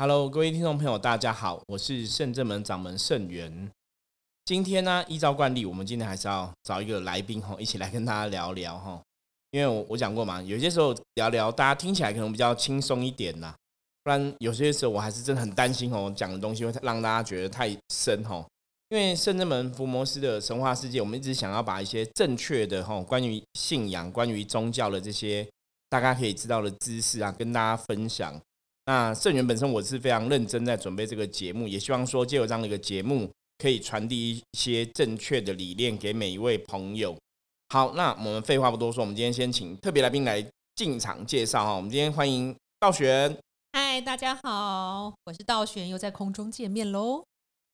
Hello，各位听众朋友，大家好，我是圣正门掌门圣元。今天呢，依照惯例，我们今天还是要找一个来宾哈，一起来跟大家聊聊哈。因为我我讲过嘛，有些时候聊聊，大家听起来可能比较轻松一点呐。不然有些时候我还是真的很担心哦，讲的东西会让大家觉得太深哈。因为圣正门福摩斯的神话世界，我们一直想要把一些正确的哈，关于信仰、关于宗教的这些大家可以知道的知识啊，跟大家分享。那圣元本身我是非常认真在准备这个节目，也希望说借由这样的一个节目，可以传递一些正确的理念给每一位朋友。好，那我们废话不多说，我们今天先请特别来宾来进场介绍哈。我们今天欢迎道玄。嗨，大家好，我是道玄，又在空中见面喽。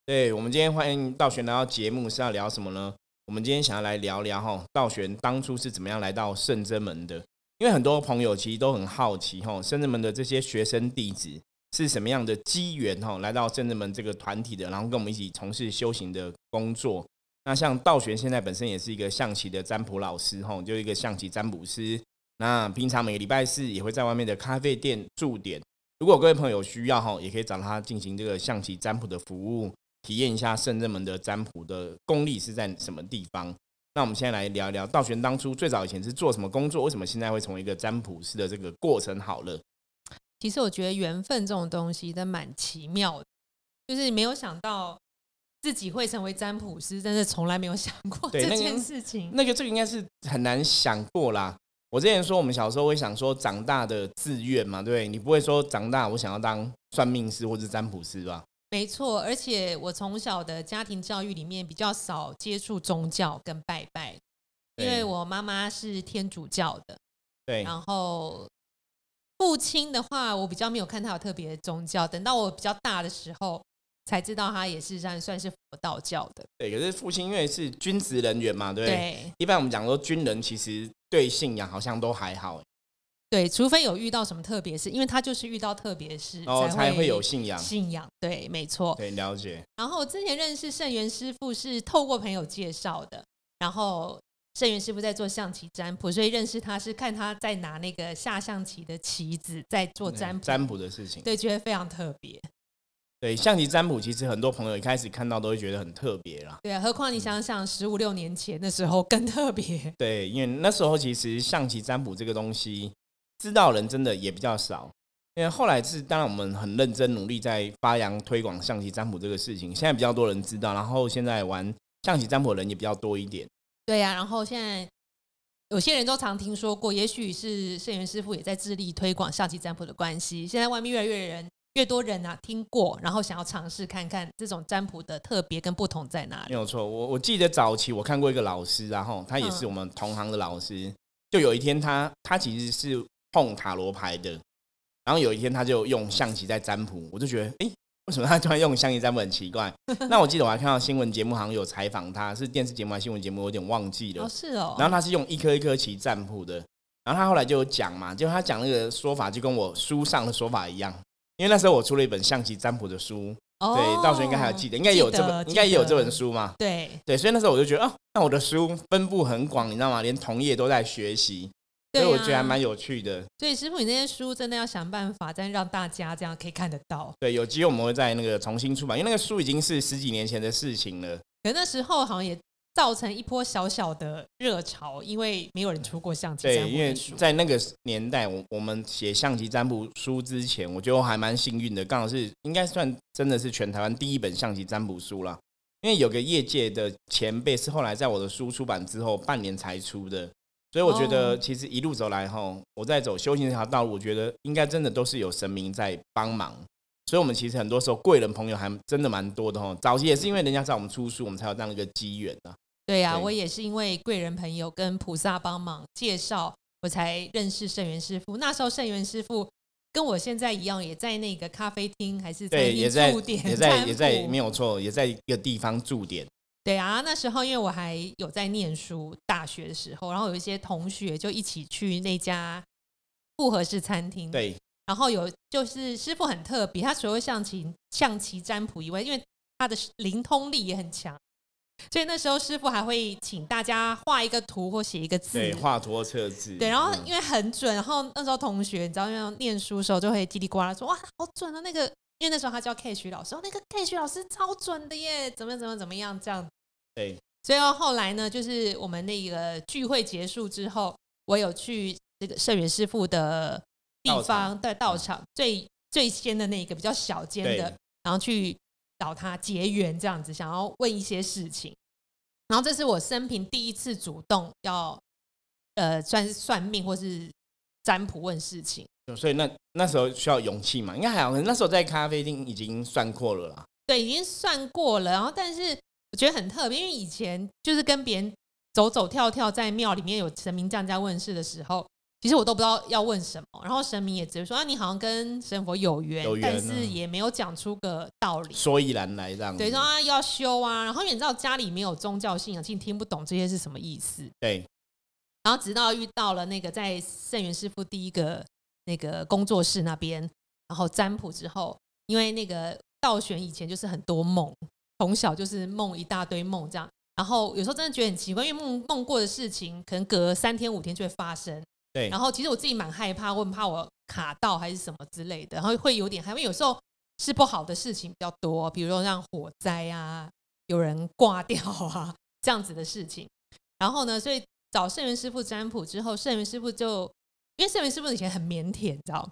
对，我们今天欢迎道玄来到节目是要聊什么呢？我们今天想要来聊聊哈，道玄当初是怎么样来到圣真门的？因为很多朋友其实都很好奇哈，圣真门的这些学生弟子是什么样的机缘哈，来到圣真门这个团体的，然后跟我们一起从事修行的工作。那像道玄现在本身也是一个象棋的占卜老师哈，就一个象棋占卜师。那平常每个礼拜四也会在外面的咖啡店驻点，如果各位朋友需要哈，也可以找他进行这个象棋占卜的服务。体验一下圣正门的占卜的功力是在什么地方？那我们现在来聊一聊道玄当初最早以前是做什么工作？为什么现在会成为一个占卜师的这个过程？好了，其实我觉得缘分这种东西都蛮奇妙的，就是没有想到自己会成为占卜师，真是从来没有想过这件事情。那个这个应该是很难想过啦。我之前说我们小时候会想说长大的志愿嘛，对你不会说长大我想要当算命师或者占卜师吧？没错，而且我从小的家庭教育里面比较少接触宗教跟拜拜，因为我妈妈是天主教的，对。然后父亲的话，我比较没有看他有特别的宗教。等到我比较大的时候，才知道他也是算算是佛道教的。对，可是父亲因为是军职人员嘛，对不对？一般我们讲说军人其实对信仰好像都还好。对，除非有遇到什么特别事，因为他就是遇到特别事才会有信仰。信仰，对，没错。对，了解。然后之前认识圣元师傅是透过朋友介绍的，然后圣元师傅在做象棋占卜，所以认识他是看他在拿那个下象棋的棋子在做占卜占卜的事情，对，觉得非常特别。对，象棋占卜其实很多朋友一开始看到都会觉得很特别啦。对啊，何况你想想十五六年前的时候更特别。对，因为那时候其实象棋占卜这个东西。知道人真的也比较少，因为后来是当然我们很认真努力在发扬推广象棋占卜这个事情，现在比较多人知道，然后现在玩象棋占卜的人也比较多一点。对呀，然后现在有些人都常听说过，也许是圣元师傅也在致力推广象棋占卜的关系，现在外面越来越人越多人啊听过，然后想要尝试看看这种占卜的特别跟不同在哪里。没有错，我我记得早期我看过一个老师，然后他也是我们同行的老师，就有一天他他其实是。碰塔罗牌的，然后有一天他就用象棋在占卜，我就觉得，哎，为什么他突然用象棋占卜很奇怪？那我记得我还看到新闻节目好像有采访他，是电视节目还是新闻节目，我有点忘记了。哦，是哦。然后他是用一颗一颗棋占卜的，然后他后来就有讲嘛，就他讲那个说法就跟我书上的说法一样，因为那时候我出了一本象棋占卜的书，对，到时候应该还要记得，应该有这本，应该也有这本书嘛。对对，所以那时候我就觉得，哦，那我的书分布很广，你知道吗？连同业都在学习。所以我觉得还蛮有趣的。所以师傅，你那些书真的要想办法，再让大家这样可以看得到。对，有机会我们会在那个重新出版，因为那个书已经是十几年前的事情了。可那时候好像也造成一波小小的热潮，因为没有人出过象棋占卜对，因为在那个年代，我我们写象棋占卜书之前，我觉得我还蛮幸运的，刚好是应该算真的是全台湾第一本象棋占卜书了。因为有个业界的前辈是后来在我的书出版之后半年才出的。所以我觉得，其实一路走来哈，我在走修行这条道路，我觉得应该真的都是有神明在帮忙。所以，我们其实很多时候贵人朋友还真的蛮多的哈。早期也是因为人家在我们出书，我们才有这样一个机缘啊。对呀，我也是因为贵人朋友跟菩萨帮忙介绍，我才认识圣元师傅。那时候圣元师傅跟我现在一样，也在那个咖啡厅还是对，也在也在也在没有错，也在一个地方驻点。对啊，那时候因为我还有在念书，大学的时候，然后有一些同学就一起去那家复合式餐厅。对，然后有就是师傅很特别，他除了象棋象棋占卜以外，因为他的灵通力也很强，所以那时候师傅还会请大家画一个图或写一个字。对，画图或测字。对，然后因为很准，然后那时候同学你知道，因为念书的时候就会叽里呱啦说哇，好准啊，那个因为那时候他叫 K 徐老师，哦，那个 K 徐老师超准的耶，怎么怎么怎么样这样。对，所以后来呢，就是我们那个聚会结束之后，我有去这个圣元师傅的地道方，场对道场最最先的那个比较小间的，然后去找他结缘这样子，想要问一些事情。然后这是我生平第一次主动要呃算是算命或是占卜问事情。所以那那时候需要勇气嘛，应该还好。那时候在咖啡厅已经算过了啦。对，已经算过了。然后，但是我觉得很特别，因为以前就是跟别人走走跳跳，在庙里面有神明降价问世的时候，其实我都不知道要问什么。然后神明也只是说啊，你好像跟神佛有缘，有缘但啊是也没有讲出个道理。所以然来这样子。对，说啊要修啊，然后因为你知道家里没有宗教信仰，其实你听不懂这些是什么意思。对然后直到遇到了那个在圣元师傅第一个那个工作室那边，然后占卜之后，因为那个道玄以前就是很多梦，从小就是梦一大堆梦这样，然后有时候真的觉得很奇怪，因为梦梦过的事情可能隔三天五天就会发生，对，然后其实我自己蛮害怕，我很怕我卡到还是什么之类的，然后会有点害怕，因为有时候是不好的事情比较多，比如说像火灾啊，有人挂掉啊这样子的事情。然后呢，所以找圣元师傅占卜之后，圣元师傅就因为圣元师傅以前很腼腆，你知道吗，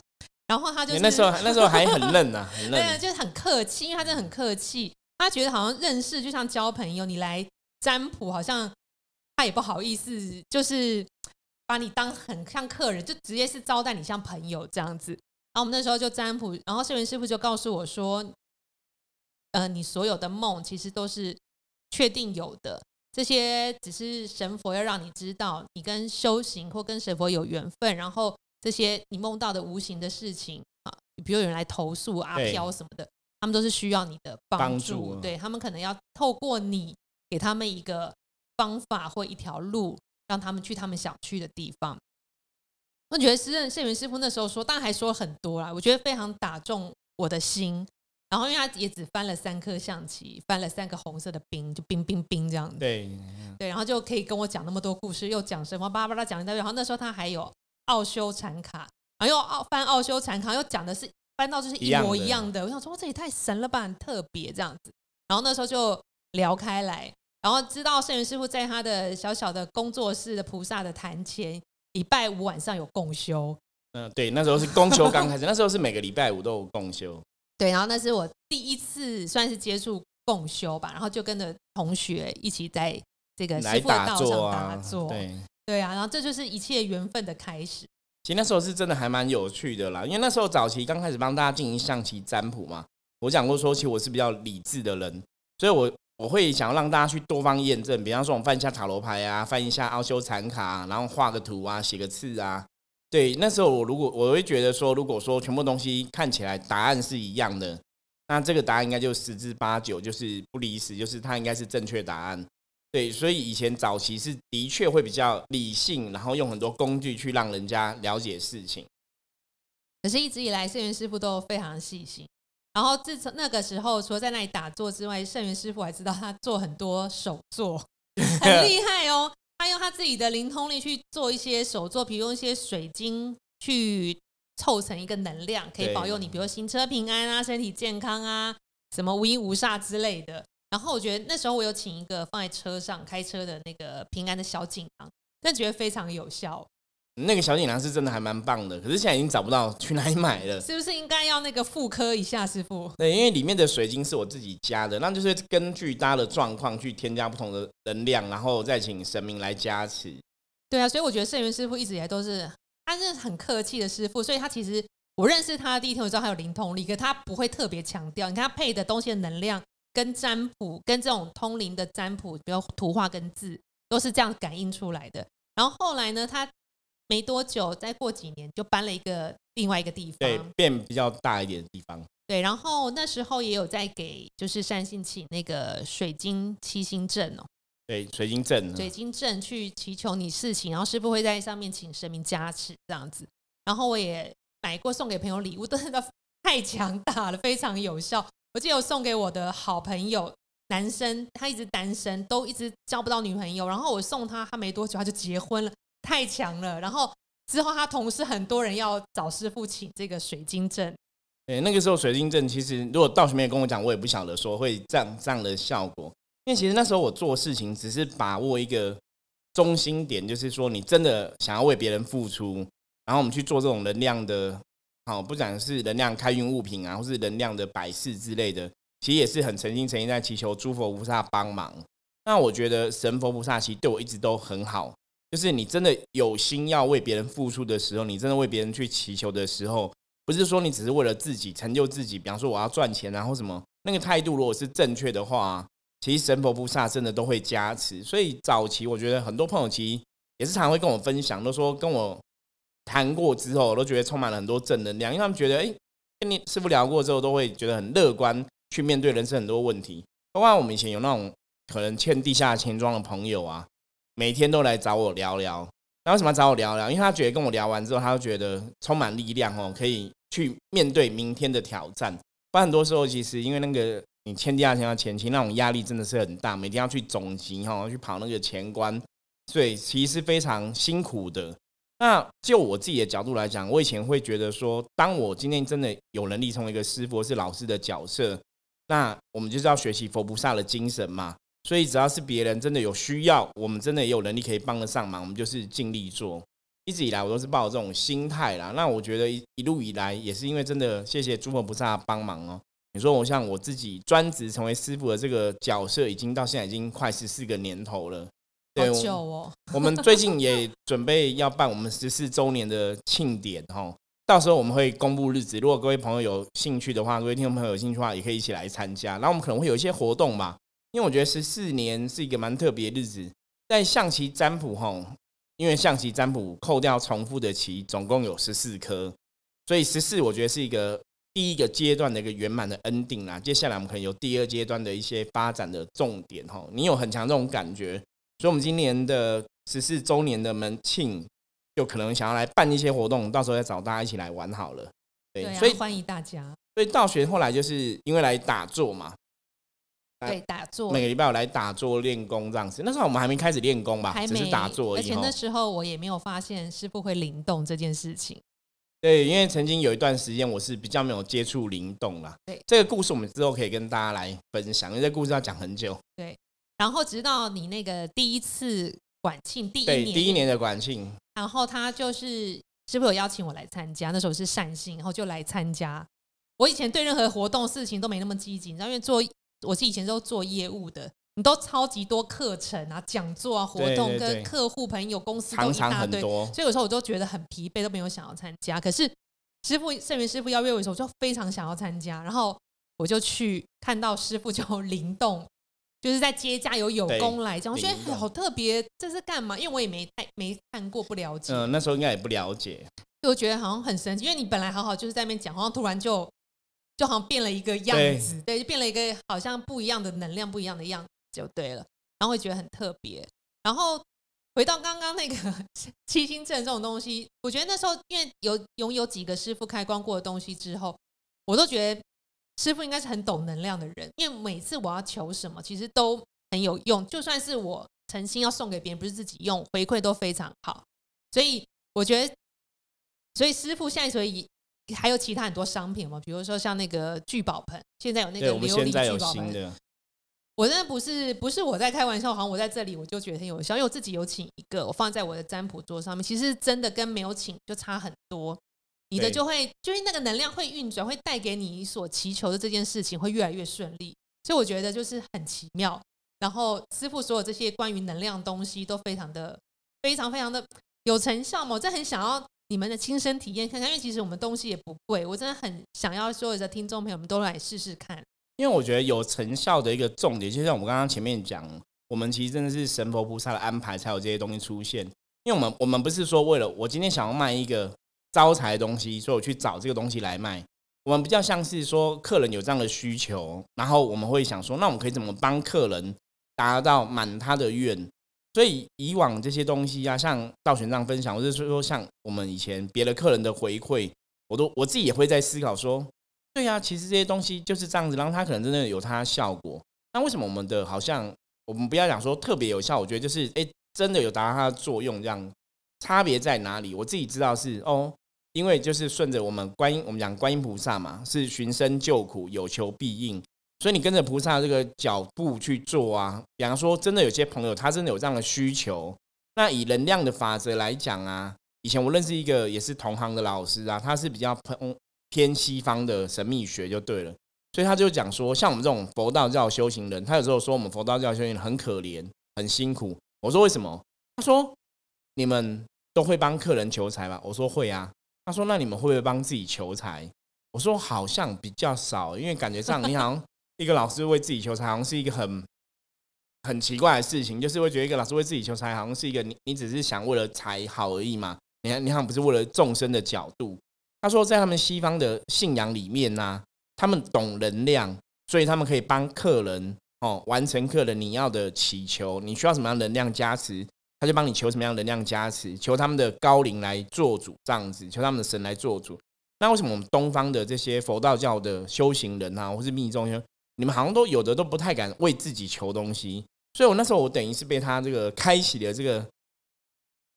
然后他就是 那时候那时候还很嫩呐、很 对，嫩。就是很客气，因为他真的很客气，他觉得好像认识就像交朋友，你来占卜好像他也不好意思，就是把你当很像客人，就直接是招待你像朋友这样子。然后我们那时候就占卜，然后圣元师傅就告诉我说，呃，你所有的梦其实都是确定有的，这些只是神佛要让你知道，你跟修行或跟神佛有缘分，然后这些你梦到的无形的事情啊，比如有人来投诉阿飘什么的，他们都是需要你的帮帮助，对他们可能要透过你给他们一个方法或一条路，让他们去他们想去的地方。我觉得诗人圣元师傅那时候说，当然还说很多啦，我觉得非常打中我的心。然后因为他也只翻了三颗象棋，翻了三个红色的兵，就冰冰冰这样子。对，对，然后就可以跟我讲那么多故事，又讲什么，巴拉巴拉讲一大堆。然后那时候他还有奥修禅卡，然后又奥翻奥修禅卡，又讲的是翻到就是一模一样的。我想说，哇这也太神了吧，很特别这样子。然后那时候就聊开来，然后知道圣元师傅在他的小小的工作室的菩萨的坛前，礼拜五晚上有共修。嗯、对，那时候是公休 刚开始，那时候是每个礼拜五都有共修。对，然后那是我第一次算是接触共修吧，然后就跟着同学一起在这个来师傅的打道场坐啊打，坐。对。对啊，然后这就是一切缘分的开始。其实那时候是真的还蛮有趣的啦，因为那时候早期刚开始帮大家进行象棋占卜嘛，我讲过说，其实我是比较理智的人，所以我我会想要让大家去多方验证，比方说我们翻一下塔罗牌啊，翻一下奥修残卡啊，然后画个图啊，写个字啊。对，那时候我如果我会觉得说，如果说全部东西看起来答案是一样的，那这个答案应该就十之八九就是不离十，就是它应该是正确答案。对，所以以前早期是的确会比较理性，然后用很多工具去让人家了解事情。可是，一直以来圣元师傅都非常细心。然后自从那个时候，除了在那里打坐之外，圣元师傅还知道他做很多手作，很厉害哦。他用他自己的灵通力去做一些手作，比如用一些水晶去凑成一个能量，可以保佑你，比如说行车平安啊、身体健康啊、什么无一无煞之类的。然后我觉得那时候我有请一个放在车上开车的那个平安的小锦囊，但觉得非常有效。那个小锦囊是真的还蛮棒的，可是现在已经找不到去哪里买了。是不是应该要那个复刻一下，师傅？对，因为里面的水晶是我自己加的，那就是根据大家的状况去添加不同的能量，然后再请神明来加持。对啊，所以我觉得圣元师傅一直以来都是，他是很客气的师傅，所以他其实我认识他的第一天，我知道他有灵通力，可他不会特别强调。你看他配的东西的能量跟占卜，跟这种通灵的占卜，比如图画跟字，都是这样感应出来的。然后后来呢，他没多久，再过几年就搬了一个另外一个地方对方，，变比较大一点的地方。对，然后那时候也有在给就是善信请那个水晶七星阵哦，对，水晶阵。水晶阵去祈求你事情，然后师傅会在上面请神明加持这样子。然后我也买过送给朋友礼物，真的太强大了，非常有效。我记得我送给我的好朋友男生，他一直单身，都一直交不到女朋友。然后我送他，他没多久他就结婚了，太强了。然后之后他同事很多人要找师傅请这个水晶阵，对，那个时候水晶阵其实如果道学没有跟我讲，我也不晓得说会这样这样的效果。因为其实那时候我做事情只是把握一个中心点，就是说你真的想要为别人付出，然后我们去做这种能量的，好，不管是能量开运物品啊，或是能量的摆饰之类的，其实也是很诚心诚意在祈求诸佛菩萨帮忙。那我觉得神佛菩萨其实对我一直都很好，就是你真的有心要为别人付出的时候，你真的为别人去祈求的时候，不是说你只是为了自己成就自己，比方说我要赚钱，然后什么那个态度如果是正确的话，其实神佛菩萨真的都会加持。所以早期我觉得很多朋友其实也是常会跟我分享，都说跟我谈过之后，都觉得充满了很多正能量，因为他们觉得哎，跟你师傅聊过之后，都会觉得很乐观去面对人生很多问题。包括我们以前有那种。可能欠地下钱庄的朋友啊，每天都来找我聊聊。那为什么找我聊聊？因为他觉得跟我聊完之后，他就觉得充满力量哦，可以去面对明天的挑战。不然很多时候，其实因为那个你欠地下钱的前期那种压力真的是很大，每天要去总集哈，去跑那个钱关，所以其实是非常辛苦的。那就我自己的角度来讲，我以前会觉得说，当我今天真的有能力成为一个师傅或是老师的角色，那我们就是要学习佛菩萨的精神嘛。所以只要是别人真的有需要，我们真的也有能力可以帮得上忙，我们就是尽力做。一直以来我都是抱这种心态啦。那我觉得一一路以来也是因为真的谢谢诸佛菩萨帮忙哦。你说我像我自己专职成为师傅的这个角色，已经到现在已经快十四个年头了。好久哦。我们最近也准备要办我们十四周年的庆典哈，到时候我们会公布日子。如果各位朋友有兴趣的话，各位听众朋友有兴趣的话，也可以一起来参加。然后我们可能会有一些活动嘛。因为我觉得十四年是一个蛮特别的日子，在象棋占卜吼，因为象棋占卜扣掉重复的棋，总共有十四颗，所以十四我觉得是一个第一个阶段的一个圆满的 ending 啦。接下来我们可能有第二阶段的一些发展的重点吼，你有很强这种感觉，所以我们今年的十四周年的门庆，就可能想要来办一些活动，到时候再找大家一起来玩好了。对，所以欢迎大家。所以道学后来就是因为来打坐嘛。对，打坐每个礼拜我来打坐练功这样子。那时候我们还没开始练功吧，还是打坐。而且那时候我也没有发现师傅会灵动这件事情。对，因为曾经有一段时间我是比较没有接触灵动啦。对，这个故事我们之后可以跟大家来分享，因为这故事要讲很久。对，然后直到你那个第一次管庆第一年，第一年的管庆，然后他就是师傅有邀请我来参加，那时候是善信，然后就来参加。我以前对任何活动事情都没那么积极，你知道，因为做。我是以前都做业务的，你都超级多课程啊、讲座啊、活动，跟客户、朋友、公司都一大堆，所以有时候我都觉得很疲惫，都没有想要参加。可是师傅圣元师傅邀约我的时候，我就非常想要参加，然后我就去看到师傅就 灵动，就是在接加油有功来讲，我觉得好特别，这是干嘛？因为我也没太没看过，不了解。嗯，那时候应该也不了解，就觉得好像很神奇，因为你本来好好就是在那边讲，好像突然就。就好像变了一个样子，对，就变了一个好像不一样的能量，不一样的样子就对了，然后会觉得很特别。然后回到刚刚那个 七星阵这种东西，我觉得那时候因为有拥有几个师傅开光过的东西之后，我都觉得师傅应该是很懂能量的人，因为每次我要求什么，其实都很有用，就算是我诚心要送给别人，不是自己用，回馈都非常好。所以我觉得，所以师傅现在所以。还有其他很多商品嘛，比如说像那个聚宝盆，现在有那个琉璃聚宝盆。我真的不是不是我在开玩笑，好像我在这里我就觉得很有效，因为我自己有请一个，我放在我的占卜桌上面，其实真的跟没有请就差很多。你的就会就是那个能量会运转，会带给你所祈求的这件事情会越来越顺利，所以我觉得就是很奇妙。然后师傅所有这些关于能量东西都非常的非常非常的有成效嘛，我真的很想要。你们的亲身体验看看，因为其实我们东西也不贵，我真的很想要所有的听众朋友们都来试试看。因为我觉得有成效的一个重点，就像我们刚刚前面讲，我们其实真的是神佛菩萨的安排才有这些东西出现。因为我们我们不是说为了我今天想要卖一个招财的东西，所以我去找这个东西来卖。我们比较像是说客人有这样的需求，然后我们会想说，那我们可以怎么帮客人达到满他的愿？所以以往这些东西啊，像道玄这样分享，或者是说像我们以前别的客人的回馈，我都我自己也会在思考说，对呀，其实这些东西就是这样子，然后它可能真的有它的效果。那为什么我们的好像我们不要讲说特别有效？我觉得就是哎，真的有达到它的作用，这样差别在哪里？我自己知道是哦，因为就是顺着我们观音，我们讲观音菩萨嘛，是寻声救苦，有求必应，所以你跟着菩萨这个脚步去做啊。比方说，真的有些朋友他真的有这样的需求，那以能量的法则来讲啊，以前我认识一个也是同行的老师啊，他是比较偏偏西方的神秘学就对了，所以他就讲说，像我们这种佛道教修行人，他有时候说我们佛道教修行人很可怜，很辛苦。我说为什么？他说你们都会帮客人求财吗？我说会啊。他说：“那你们会不会帮自己求财？”我说：“好像比较少，因为感觉上你好像 一个老师为自己求财，好像是一个很很奇怪的事情，就是会觉得一个老师为自己求财，好像是一个你你只是想为了财好而已嘛。你看，你好像不是为了众生的角度。”他说：“在他们西方的信仰里面呢，他们懂能量，所以他们可以帮客人哦完成客人你要的祈求。你需要什么样能量加持？”他就帮你求什么样能量加持，求他们的高灵来做主，这样子，求他们的神来做主。那为什么我们东方的这些佛道教的修行人啊，或是密宗，你们好像都有的都不太敢为自己求东西？所以我那时候我等于是被他这个开启了这个，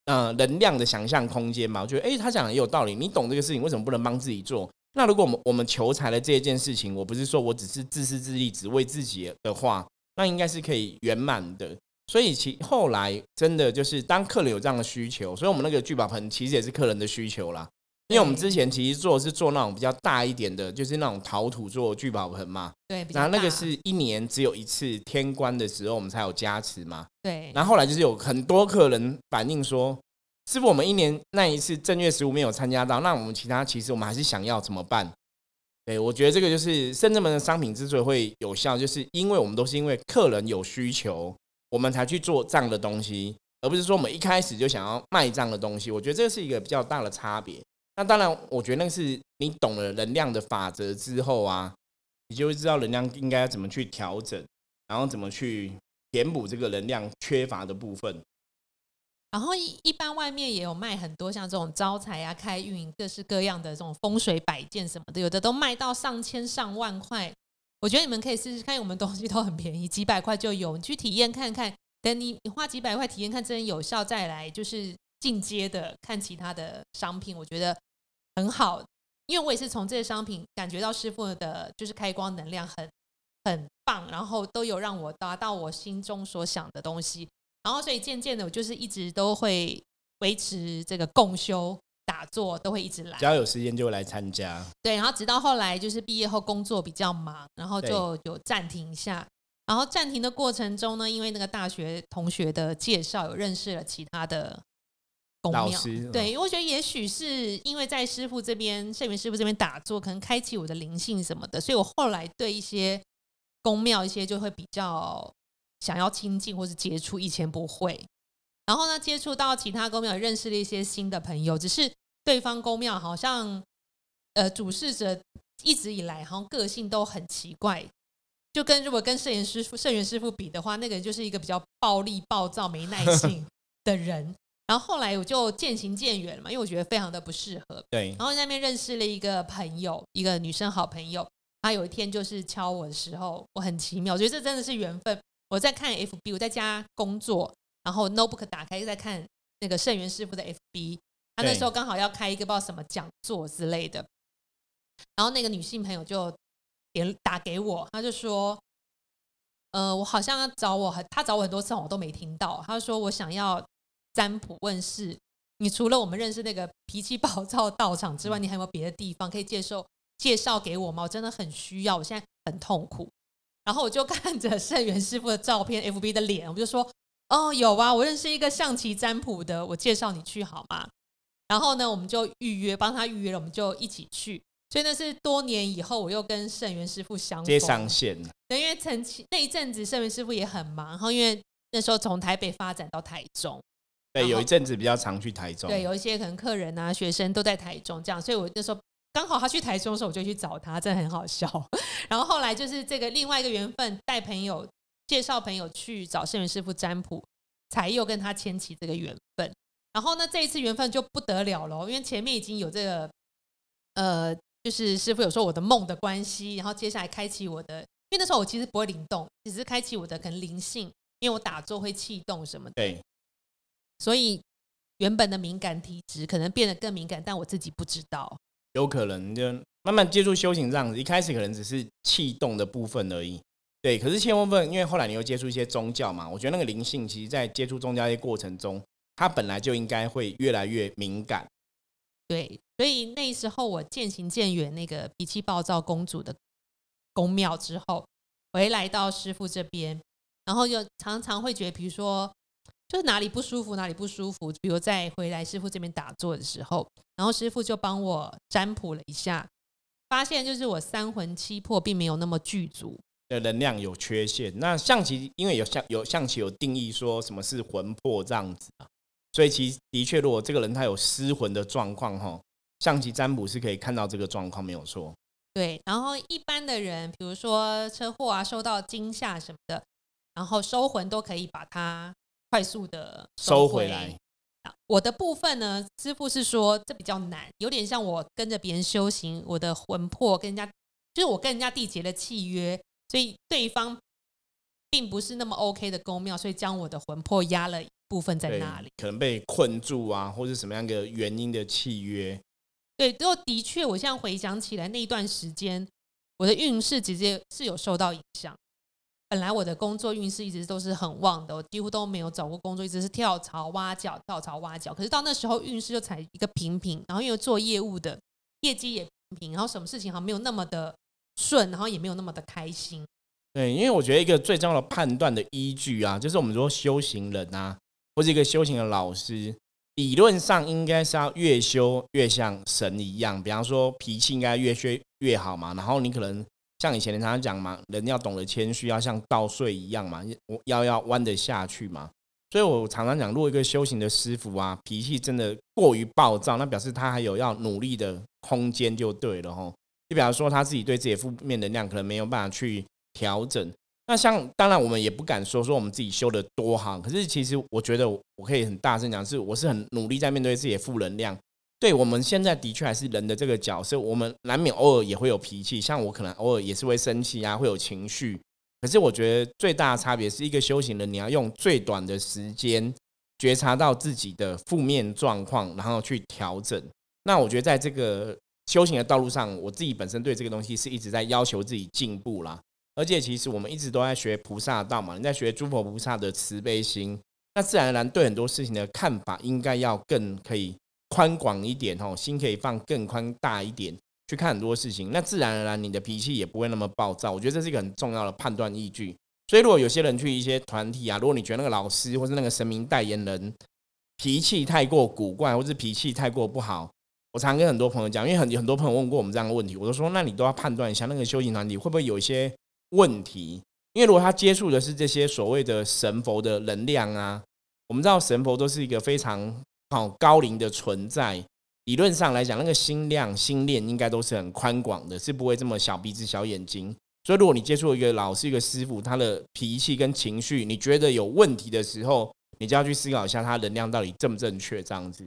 呃，能量的想象空间嘛。我觉得，哎，他讲的也有道理。你懂这个事情，为什么不能帮自己做？那如果我们我们求财的这一件事情，我不是说我只是自私自利，只为自己的话，那应该是可以圆满的。所以其后来真的就是当客人有这样的需求，所以我们那个聚宝盆其实也是客人的需求啦。因为我们之前其实做是做那种比较大一点的，就是那种陶土做聚宝盆嘛。对，然后那个是一年只有一次天官的时候，我们才有加持嘛。对。然后后来就是有很多客人反映说，师傅，我们一年那一次正月十五没有参加到，那我们其他其实我们还是想要怎么办？对，我觉得这个就是深圳门的商品之所以会有效，就是因为我们都是因为客人有需求。我们才去做这样的东西，而不是说我们一开始就想要卖这样的东西。我觉得这是一个比较大的差别。那当然，我觉得那是你懂了能量的法则之后啊，你就会知道能量应该怎么去调整，然后怎么去填补这个能量缺乏的部分。然后一一般外面也有卖很多像这种招财啊、开运各式各样的这种风水摆件什么的，有的都卖到上千上万块。我觉得你们可以试试看，我们东西都很便宜，几百块就有，你去体验看看。等你你花几百块体验看真的有效，再来就是进阶的看其他的商品，我觉得很好。因为我也是从这些商品感觉到师傅的，就是开光能量很很棒，然后都有让我达到我心中所想的东西。然后所以渐渐的，我就是一直都会维持这个共修。打坐都会一直来，只要有时间就来参加。对，然后直到后来就是毕业后工作比较忙，然后就有暂停一下。然后暂停的过程中呢，因为那个大学同学的介绍，有认识了其他的公庙。对，因为我觉得也许是因为在师傅这边，圣元师傅这边打坐，可能开启我的灵性什么的，所以我后来对一些公庙一些就会比较想要亲近或是接触，以前不会。然后呢，接触到其他公庙，认识了一些新的朋友。只是对方公庙好像，呃，主事者一直以来好像个性都很奇怪，就跟如果跟圣元师傅、圣元师傅比的话，那个人就是一个比较暴力、暴躁、没耐性的人。然后后来我就渐行渐远了嘛，因为我觉得非常的不适合。对。然后那边认识了一个朋友，一个女生好朋友。她有一天就是敲我的时候，我很奇妙，我觉得这真的是缘分。我在看 FB，我在家工作。然后 notebook 打开在看那个圣元师傅的 FB，他那时候刚好要开一个不知道什么讲座之类的，然后那个女性朋友就点打给我，他就说，呃，我好像要找我很，他找我很多次我都没听到，他说我想要占卜问事，你除了我们认识那个脾气暴躁道场之外，你还有没有别的地方可以介绍介绍给我吗？我真的很需要，我现在很痛苦。然后我就看着圣元师傅的照片，FB 的脸，我就说。哦，有啊，我认识一个象棋占卜的，我介绍你去好吗？然后呢，我们就预约，帮他预约了，我们就一起去。所以那是多年以后，我又跟圣元师傅相接上线。对，因为曾经那一阵子，圣元师傅也很忙，然后因为那时候从台北发展到台中，对，有一阵子比较常去台中。对，有一些可能客人啊、学生都在台中，这样，所以我那时候刚好他去台中的时候，我就去找他，真的很好笑。然后后来就是这个另外一个缘分，带朋友。介绍朋友去找圣元师傅占卜，才又跟他牵起这个缘分。然后呢，这一次缘分就不得了了，因为前面已经有这个，呃，就是师傅有说我的梦的关系，然后接下来开启我的，因为那时候我其实不会灵动，只是开启我的可能灵性，因为我打坐会气动什么的。对。所以原本的敏感体质可能变得更敏感，但我自己不知道。有可能就慢慢接触修行这样子，一开始可能只是气动的部分而已。对，可是气动部分，因为后来你又接触一些宗教嘛，我觉得那个灵性，其实在接触宗教的过程中，它本来就应该会越来越敏感。对，所以那时候我渐行渐远那个脾气暴躁公主的宫庙之后，回来到师傅这边，然后就常常会觉得，比如说就是哪里不舒服，哪里不舒服。比如在回来师傅这边打坐的时候，然后师傅就帮我占卜了一下，发现就是我三魂七魄并没有那么具足。的能量有缺陷，那象棋因为有象有象棋有定义说什么是魂魄这样子啊，所以其实的确，如果这个人他有失魂的状况哈，象棋占卜是可以看到这个状况没有错。对，然后一般的人，比如说车祸啊，受到惊吓什么的，然后收魂都可以把它快速的收回来。我的部分呢，师傅是说这比较难，有点像我跟着别人修行，我的魂魄跟人家，就是我跟人家缔结了契约。所以对方并不是那么 OK 的宫庙，所以将我的魂魄压了一部分在那里，可能被困住啊，或者什么样的原因的契约。对，就的确，我现在回想起来，那一段时间我的运势直接是有受到影响。本来我的工作运势一直都是很旺的，我几乎都没有找过工作，一直是跳槽挖角，跳槽挖角。可是到那时候运势就才一个平平，然后因为做业务的业绩也平平，然后什么事情好像没有那么的。顺，然后也没有那么的开心。对，因为我觉得一个最重要的判断的依据啊，就是我们说修行人啊，或者一个修行的老师，理论上应该是要越修越像神一样。比方说脾气应该越修越好嘛，然后你可能像以前常常讲嘛，人要懂得谦虚，要像稻穗一样嘛，腰要弯得下去嘛。所以我常常讲，如果一个修行的师傅啊，脾气真的过于暴躁，那表示他还有要努力的空间就对了吼。就比方说，他自己对自己负面能量可能没有办法去调整。那像当然，我们也不敢说说我们自己修的多好。可是其实我觉得，我可以很大声讲，是我是很努力在面对自己的负能量。对我们现在的确还是人的这个角色，我们难免偶尔也会有脾气。像我可能偶尔也是会生气啊，会有情绪。可是我觉得最大的差别是一个修行人，你要用最短的时间觉察到自己的负面状况，然后去调整。那我觉得在这个。修行的道路上，我自己本身对这个东西是一直在要求自己进步啦。而且其实我们一直都在学菩萨道嘛，你在学诸佛菩萨的慈悲心，那自然而然对很多事情的看法应该要更可以宽广一点哦，心可以放更宽大一点去看很多事情。那自然而然你的脾气也不会那么暴躁。我觉得这是一个很重要的判断依据。所以如果有些人去一些团体啊，如果你觉得那个老师或是那个神明代言人脾气太过古怪，或是脾气太过不好。我常跟很多朋友讲，因为很很多朋友问过我们这样的问题，我都说，那你都要判断一下那个修行团体会不会有一些问题。因为如果他接触的是这些所谓的神佛的能量啊，我们知道神佛都是一个非常好高龄的存在，理论上来讲，那个心量心念应该都是很宽广的，是不会这么小鼻子小眼睛。所以如果你接触一个老师、一个师傅，他的脾气跟情绪你觉得有问题的时候，你就要去思考一下，他能量到底正不正确，这样子。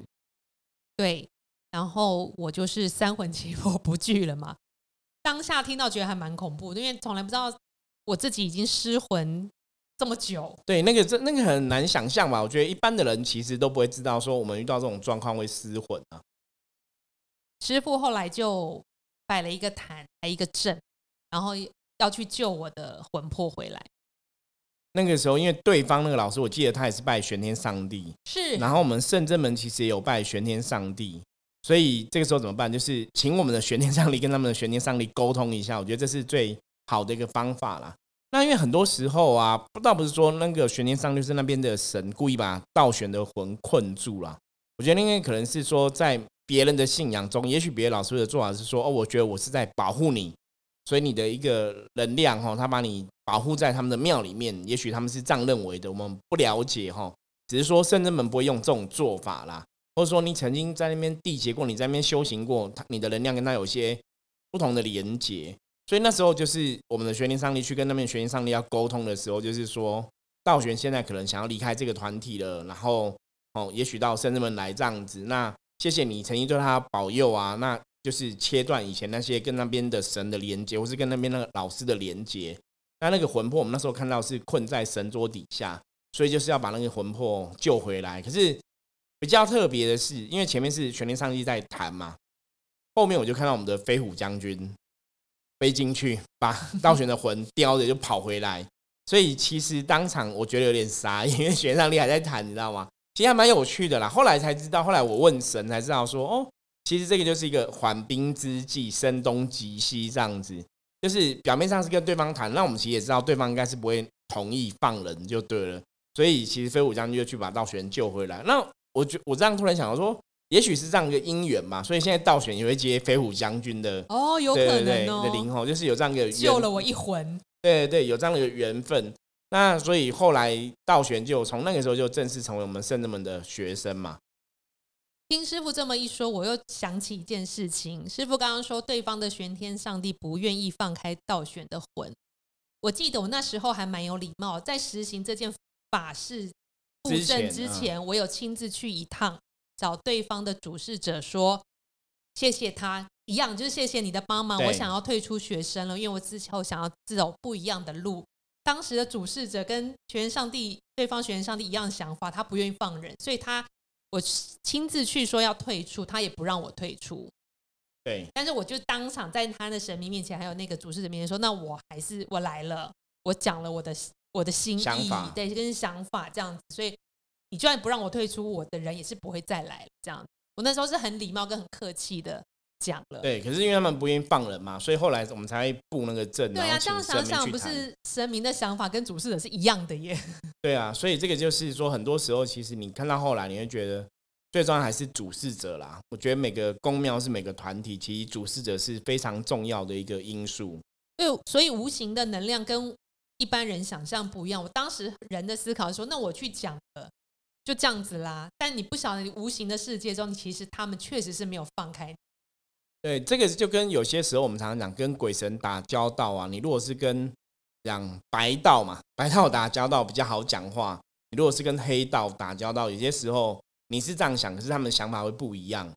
对。然后我就是三魂七魄不聚了嘛。当下听到觉得还蛮恐怖，因为从来不知道我自己已经失魂这么久。对，那个这那个很难想象吧？我觉得一般的人其实都不会知道，说我们遇到这种状况会失魂啊。师傅后来就摆了一个坛，还一个阵，然后要去救我的魂魄回来。那个时候，因为对方那个老师，我记得他也是拜玄天上帝，是。然后我们圣真门其实也有拜玄天上帝。所以这个时候怎么办？就是请我们的玄天上帝跟他们的玄天上帝沟通一下，我觉得这是最好的一个方法啦。那因为很多时候啊，倒不是说那个玄天上帝是那边的神故意把道玄的魂困住了。我觉得应该可能是说，在别人的信仰中，也许别的老师的做法是说，哦，我觉得我是在保护你，所以你的一个能量哈，他把你保护在他们的庙里面。也许他们是这样认为的，我们不了解哈，只是说圣人门不会用这种做法啦。或者说你曾经在那边缔结过，你在那边修行过，他你的能量跟他有些不同的连接，所以那时候就是我们的玄灵上帝去跟那边玄灵上帝要沟通的时候，就是说道玄现在可能想要离开这个团体了，然后哦，也许到圣人们来这样子，那谢谢你曾经对他保佑啊，那就是切断以前那些跟那边的神的连接，或是跟那边那个老师的连接，那那个魂魄我们那时候看到是困在神桌底下，所以就是要把那个魂魄救回来，可是。比较特别的是，因为前面是全连上帝在谈嘛，后面我就看到我们的飞虎将军飞进去，把 道玄的魂叼着就跑回来，所以其实当场我觉得有点傻，因为玄上帝还在谈，你知道吗？其实还蛮有趣的啦。后来才知道，后来我问神才知道说，哦，其实这个就是一个缓兵之计，声东击西这样子，就是表面上是跟对方谈，那我们其实也知道对方应该是不会同意放人就对了。所以其实飞虎将军就去把道玄救回来。那我觉我这样突然想到说，也许是这样一个因缘嘛，所以现在道玄也会接飞虎将军的哦，有可能哦的灵吼，就是有这样一个救了我一魂。对对，有这样的缘分。那所以后来道玄就从那个时候就正式成为我们圣人们的学生嘛。听师傅这么一说，我又想起一件事情。师傅刚刚说对方的玄天上帝不愿意放开道玄的魂，我记得我那时候还蛮有礼貌，在实行这件法事布阵之前，我有亲自去一趟找对方的主事者说谢谢他，一样就是谢谢你的帮忙。我想要退出学生了，因为我之后想要走不一样的路。当时的主事者跟学员上帝对方学员上帝一样的想法，他不愿意放人，所以他我亲自去说要退出，他也不让我退出。对，但是我就当场在他的神明面前，还有那个主事者面前说，那我还是我来了，我讲了我的我的心意，对，跟想法这样子，所以你就算不让我退出，我的人也是不会再来了。这样，我那时候是很礼貌跟很客气的。讲了，对，可是因为他们不愿意放人嘛，所以后来我们才会布那个阵。对啊，这样想想，不是神明的想法跟主事者是一样的耶。对啊，所以这个就是说，很多时候其实你看到后来，你会觉得最重要还是主事者啦。我觉得每个公庙是每个团体，其实主事者是非常重要的一个因素。对，所以无形的能量跟一般人想象不一样。我当时人的思考说，那我去讲了，就这样子啦。但你不晓得，你无形的世界中，其实他们确实是没有放开。对，这个就跟有些时候我们常常讲跟鬼神打交道啊。你如果是跟讲白道嘛，白道打交道比较好讲话。你如果是跟黑道打交道，有些时候你是这样想，可是他们的想法会不一样。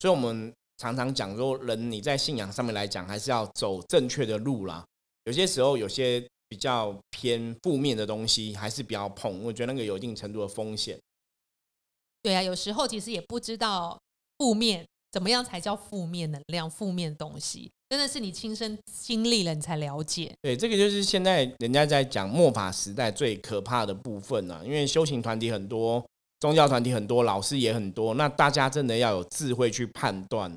所以，我们常常讲说，人你在信仰上面来讲，还是要走正确的路啦。有些时候，有些比较偏负面的东西，还是不要碰。我觉得那个有一定程度的风险。对啊，有时候其实也不知道负面。怎么样才叫负面能量、负面东西？真的是你亲身经历了，你才了解。对，这个就是现在人家在讲末法时代最可怕的部分啊！因为修行团体很多，宗教团体很多，老师也很多，那大家真的要有智慧去判断。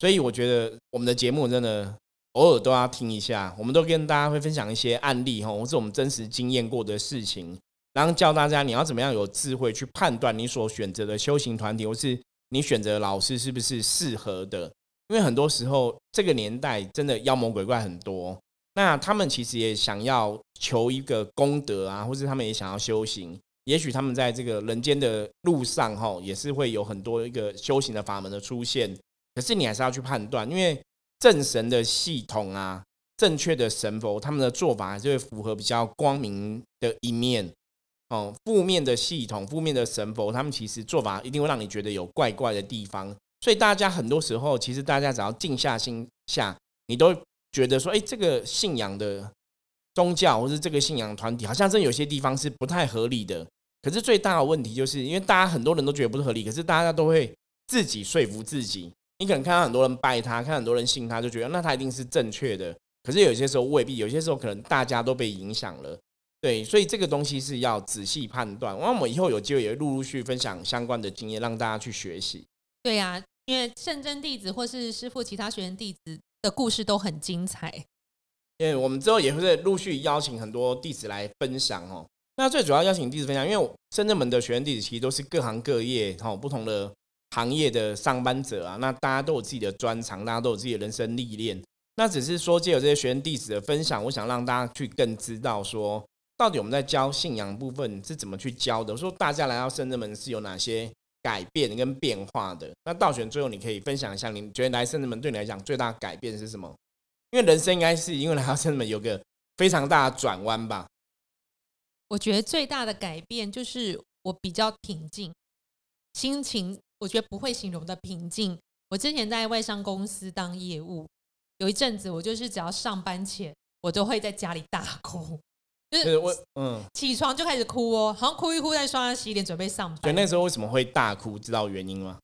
所以我觉得我们的节目真的偶尔都要听一下，我们都跟大家会分享一些案例哈，或是我们真实经验过的事情，然后教大家你要怎么样有智慧去判断你所选择的修行团体或是。你选择老师是不是适合的？因为很多时候这个年代真的妖魔鬼怪很多，那他们其实也想要求一个功德啊，或者他们也想要修行。也许他们在这个人间的路上，哈，也是会有很多一个修行的法门的出现。可是你还是要去判断，因为正神的系统啊，正确的神佛他们的做法，还是会符合比较光明的一面。哦，负面的系统、负面的神佛，他们其实做法一定会让你觉得有怪怪的地方。所以大家很多时候，其实大家只要静下心下，你都觉得说，哎，这个信仰的宗教或是这个信仰团体，好像真有些地方是不太合理的。可是最大的问题就是，因为大家很多人都觉得不是合理，可是大家都会自己说服自己。你可能看到很多人拜他，看很多人信他，就觉得那他一定是正确的。可是有些时候未必，有些时候可能大家都被影响了。对，所以这个东西是要仔细判断。那我们以后有机会也会陆陆续分享相关的经验，让大家去学习。对呀，因为圣真弟子或是师傅其他学员弟子的故事都很精彩。因为我们之后也会陆续邀请很多弟子来分享哦。那最主要邀请弟子分享，因为深圳门的学员弟子其实都是各行各业哈不同的行业的上班者啊。那大家都有自己的专长，大家都有自己的人生历练。那只是说借由这些学员弟子的分享，我想让大家去更知道说。到底我们在教信仰部分是怎么去教的？我说大家来到圣人门是有哪些改变跟变化的？那道玄最后你可以分享一下，你觉得来圣人门对你来讲最大的改变是什么？因为人生应该是因为来到圣人门有个非常大的转弯吧？我觉得最大的改变就是我比较平静，心情我觉得不会形容的平静。我之前在外商公司当业务，有一阵子我就是只要上班前，我都会在家里大哭。就是我嗯，起床就开始哭哦，好像哭一哭再刷牙洗脸准备上班。所以那时候为什么会大哭？知道原因吗？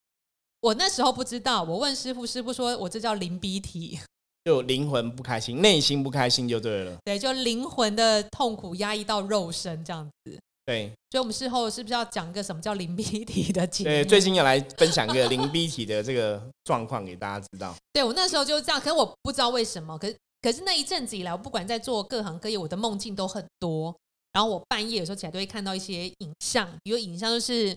我那时候不知道，我问师傅，师傅说我这叫灵鼻体，就灵魂不开心，内心不开心就对了。对，就灵魂的痛苦压抑到肉身这样子。对，所以我们事后是不是要讲个什么叫灵鼻体的节对，最近要来分享一个灵 B 体的这个状况给大家知道。对我那时候就是这样，可是我不知道为什么，可是可是那一阵子以来，我不管在做各行各业，我的梦境都很多。然后我半夜有时候起来都会看到一些影像，比如影像就是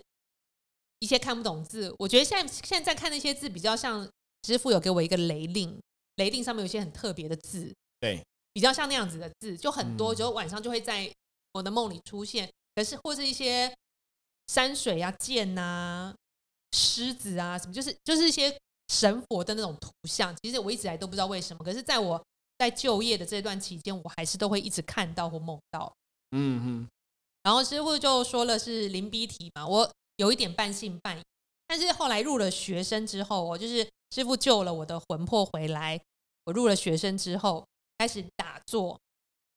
一些看不懂字。我觉得现在现在看那些字比较像师傅有给我一个雷令，雷令上面有一些很特别的字，对，比较像那样子的字，就很多，嗯就晚上就会在我的梦里出现。可是或是一些山水啊、剑啊、狮子啊什么，就是就是一些神佛的那种图像。其实我一直来都不知道为什么，可是在我在就业的这段期间，我还是都会一直看到或梦到。嗯嗯，然后师傅就说了是灵逼体嘛，我有一点半信半疑。但是后来入了学生之后，我就是师傅救了我的魂魄回来。我入了学生之后，开始打坐，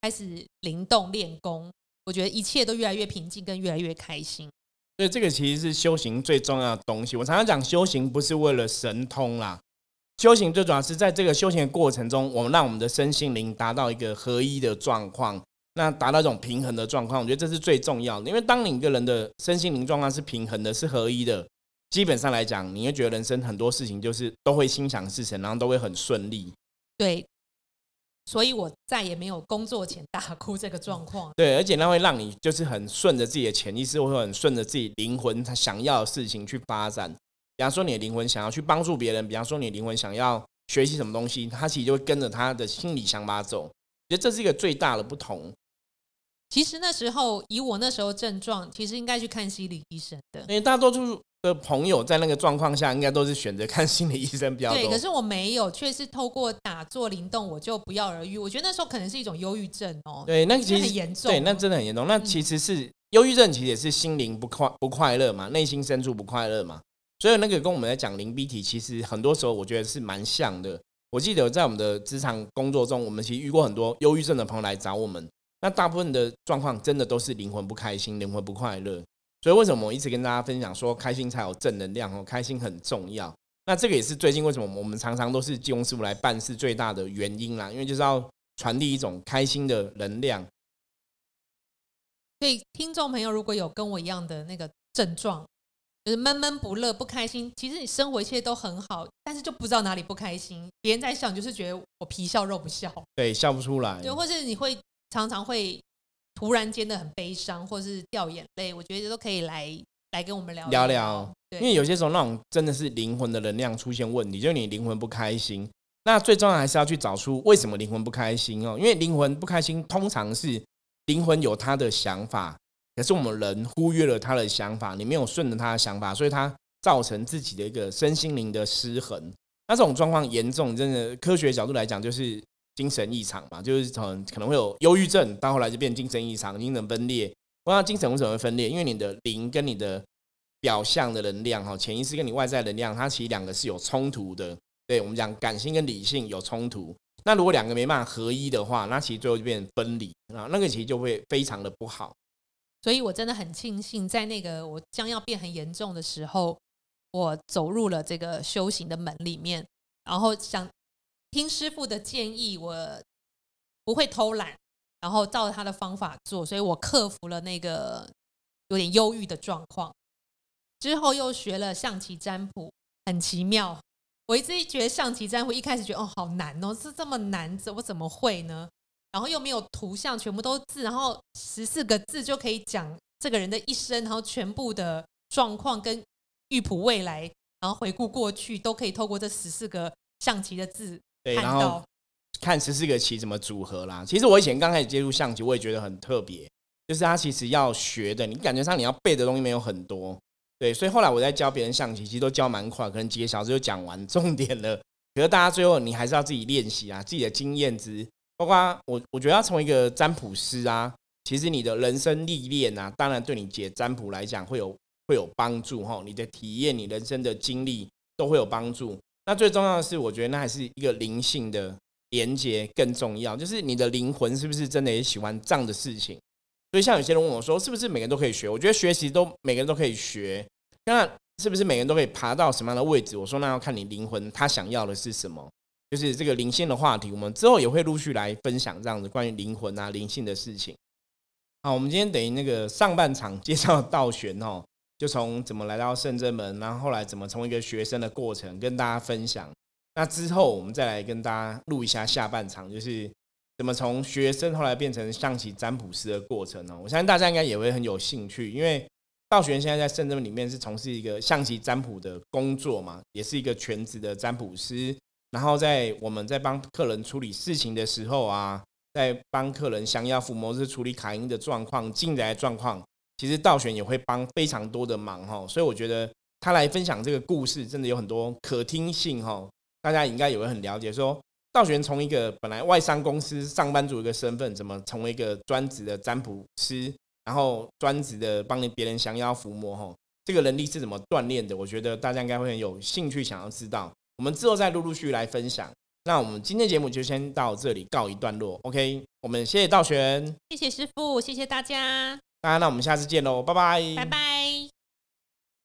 开始灵动练功，我觉得一切都越来越平静，跟越来越开心。所以这个其实是修行最重要的东西。我常常讲，修行不是为了神通啦，修行最主要是在这个修行的过程中，我们让我们的身心灵达到一个合一的状况，那达到一种平衡的状况，我觉得这是最重要的。因为当你一个人的身心灵状况是平衡的，是合一的，基本上来讲，你会觉得人生很多事情就是都会心想事成，然后都会很顺利。对，所以我再也没有工作前大哭这个状况。对，而且那会让你就是很顺着自己的潜意识，或者很顺着自己灵魂他想要的事情去发展。比方说，你的灵魂想要去帮助别人，比方说你的灵魂想要学习什么东西，他其实就会跟着他的心理想法走。我觉得这是一个最大的不同。其实那时候以我那时候症状，其实应该去看心理医生的。因为大多数的朋友在那个状况下，应该都是选择看心理医生比较对，多可。是我没有，却是透过打坐灵动，我就不药而愈。我觉得那时候可能是一种忧郁症哦，对，那其实很严重。对，那真的很严重。那其实是忧郁症，其实也是心灵不快不快乐嘛，内心深处不快乐嘛。所以那个跟我们在讲灵逼体，其实很多时候我觉得是蛮像的。我记得在我们的职场工作中，我们其实遇过很多忧郁症的朋友来找我们，那大部分的状况真的都是灵魂不开心，灵魂不快乐。所以为什么我一直跟大家分享说，开心才有正能量哦，开心很重要。那这个也是最近为什么我们常常都是济公师傅来办事最大的原因啦，因为就是要传递一种开心的能量。所以听众朋友如果有跟我一样的那个症状，就是闷闷不乐、不开心，其实你生活一切都很好，但是就不知道哪里不开心。别人在笑，你就是觉得我皮笑肉不笑，对，笑不出来。对，或是你会常常会突然间的很悲伤，或是掉眼泪，我觉得都可以来来跟我们聊聊聊因为有些时候那种真的是灵魂的能量出现问题，就是你灵魂不开心。那最重要还是要去找出为什么灵魂不开心哦，因为灵魂不开心通常是灵魂有他的想法，可是我们人忽略了他的想法，你没有顺着他的想法，所以他造成自己的一个身心灵的失衡。那这种状况严重，真的科学角度来讲就是精神异常嘛，就是从可能会有忧郁症，到后来就变精神异常、精神分裂。那精神为什么会分裂？因为你的灵跟你的表象的能量哈，潜意识跟你外在能量，它其实两个是有冲突的。对我们讲感性跟理性有冲突，那如果两个没办法合一的话，那其实最后就变成分离啊，那个其实就会非常的不好。所以我真的很庆幸，在那个我将要变很严重的时候，我走入了这个修行的门里面，然后想听师傅的建议，我不会偷懒，然后照他的方法做，所以我克服了那个有点忧郁的状况。之后又学了象棋占卜，很奇妙。我一直觉得象棋占卜一开始觉得哦好难哦，是这么难，我怎么会呢？然后又没有图像，全部都是字，然后十四个字就可以讲这个人的一生，然后全部的状况跟预卜未来，然后回顾过去，都可以透过这十四个象棋的字对，然后。看十四个棋怎么组合啦。其实我以前刚开始接触象棋，我也觉得很特别，就是它其实要学的，你感觉上你要背的东西没有很多。对，所以后来我在教别人象棋，其实都教蛮快，可能几个小时就讲完重点了。可是大家最后你还是要自己练习啊，自己的经验值，包括我，我觉得要成为一个占卜师啊，其实你的人生历练啊，当然对你解占卜来讲会有会有帮助哈，你的体验、你人生的经历都会有帮助。那最重要的是，我觉得那还是一个灵性的连接更重要，就是你的灵魂是不是真的也喜欢这样的事情？所以像有些人问我说，是不是每个人都可以学？我觉得学习都每个人都可以学。那是不是每个人都可以爬到什么样的位置？我说那要看你灵魂他想要的是什么。就是这个灵性的话题，我们之后也会陆续来分享这样子关于灵魂啊灵性的事情。好，我们今天等于那个上半场 介绍道玄哦，就从怎么来到圣正门，然后后来怎么从一个学生的过程跟大家分享。那之后我们再来跟大家录一下下半场，就是。怎么从学生后来变成象棋占卜师的过程呢？我相信大家应该也会很有兴趣，因为道玄现在在圣真里面是从事一个象棋占卜的工作嘛，也是一个全职的占卜师。然后在我们在帮客人处理事情的时候啊，在帮客人降妖伏魔是处理卡因的状况、进来状况，其实道玄也会帮非常多的忙哈。所以我觉得他来分享这个故事，真的有很多可听性哈。大家应该也会很了解说。道玄从一个本来外商公司上班族一个身份，怎么成为一个专职的占卜师，然后专职的帮别人降妖伏魔？哈，这个能力是怎么锻炼的？我觉得大家应该会很有兴趣想要知道。我们之后再陆陆续续来分享。那我们今天节目就先到这里告一段落。OK，我们谢谢道玄，谢谢师傅，谢谢大家。那，那我们下次见喽，拜拜，拜拜。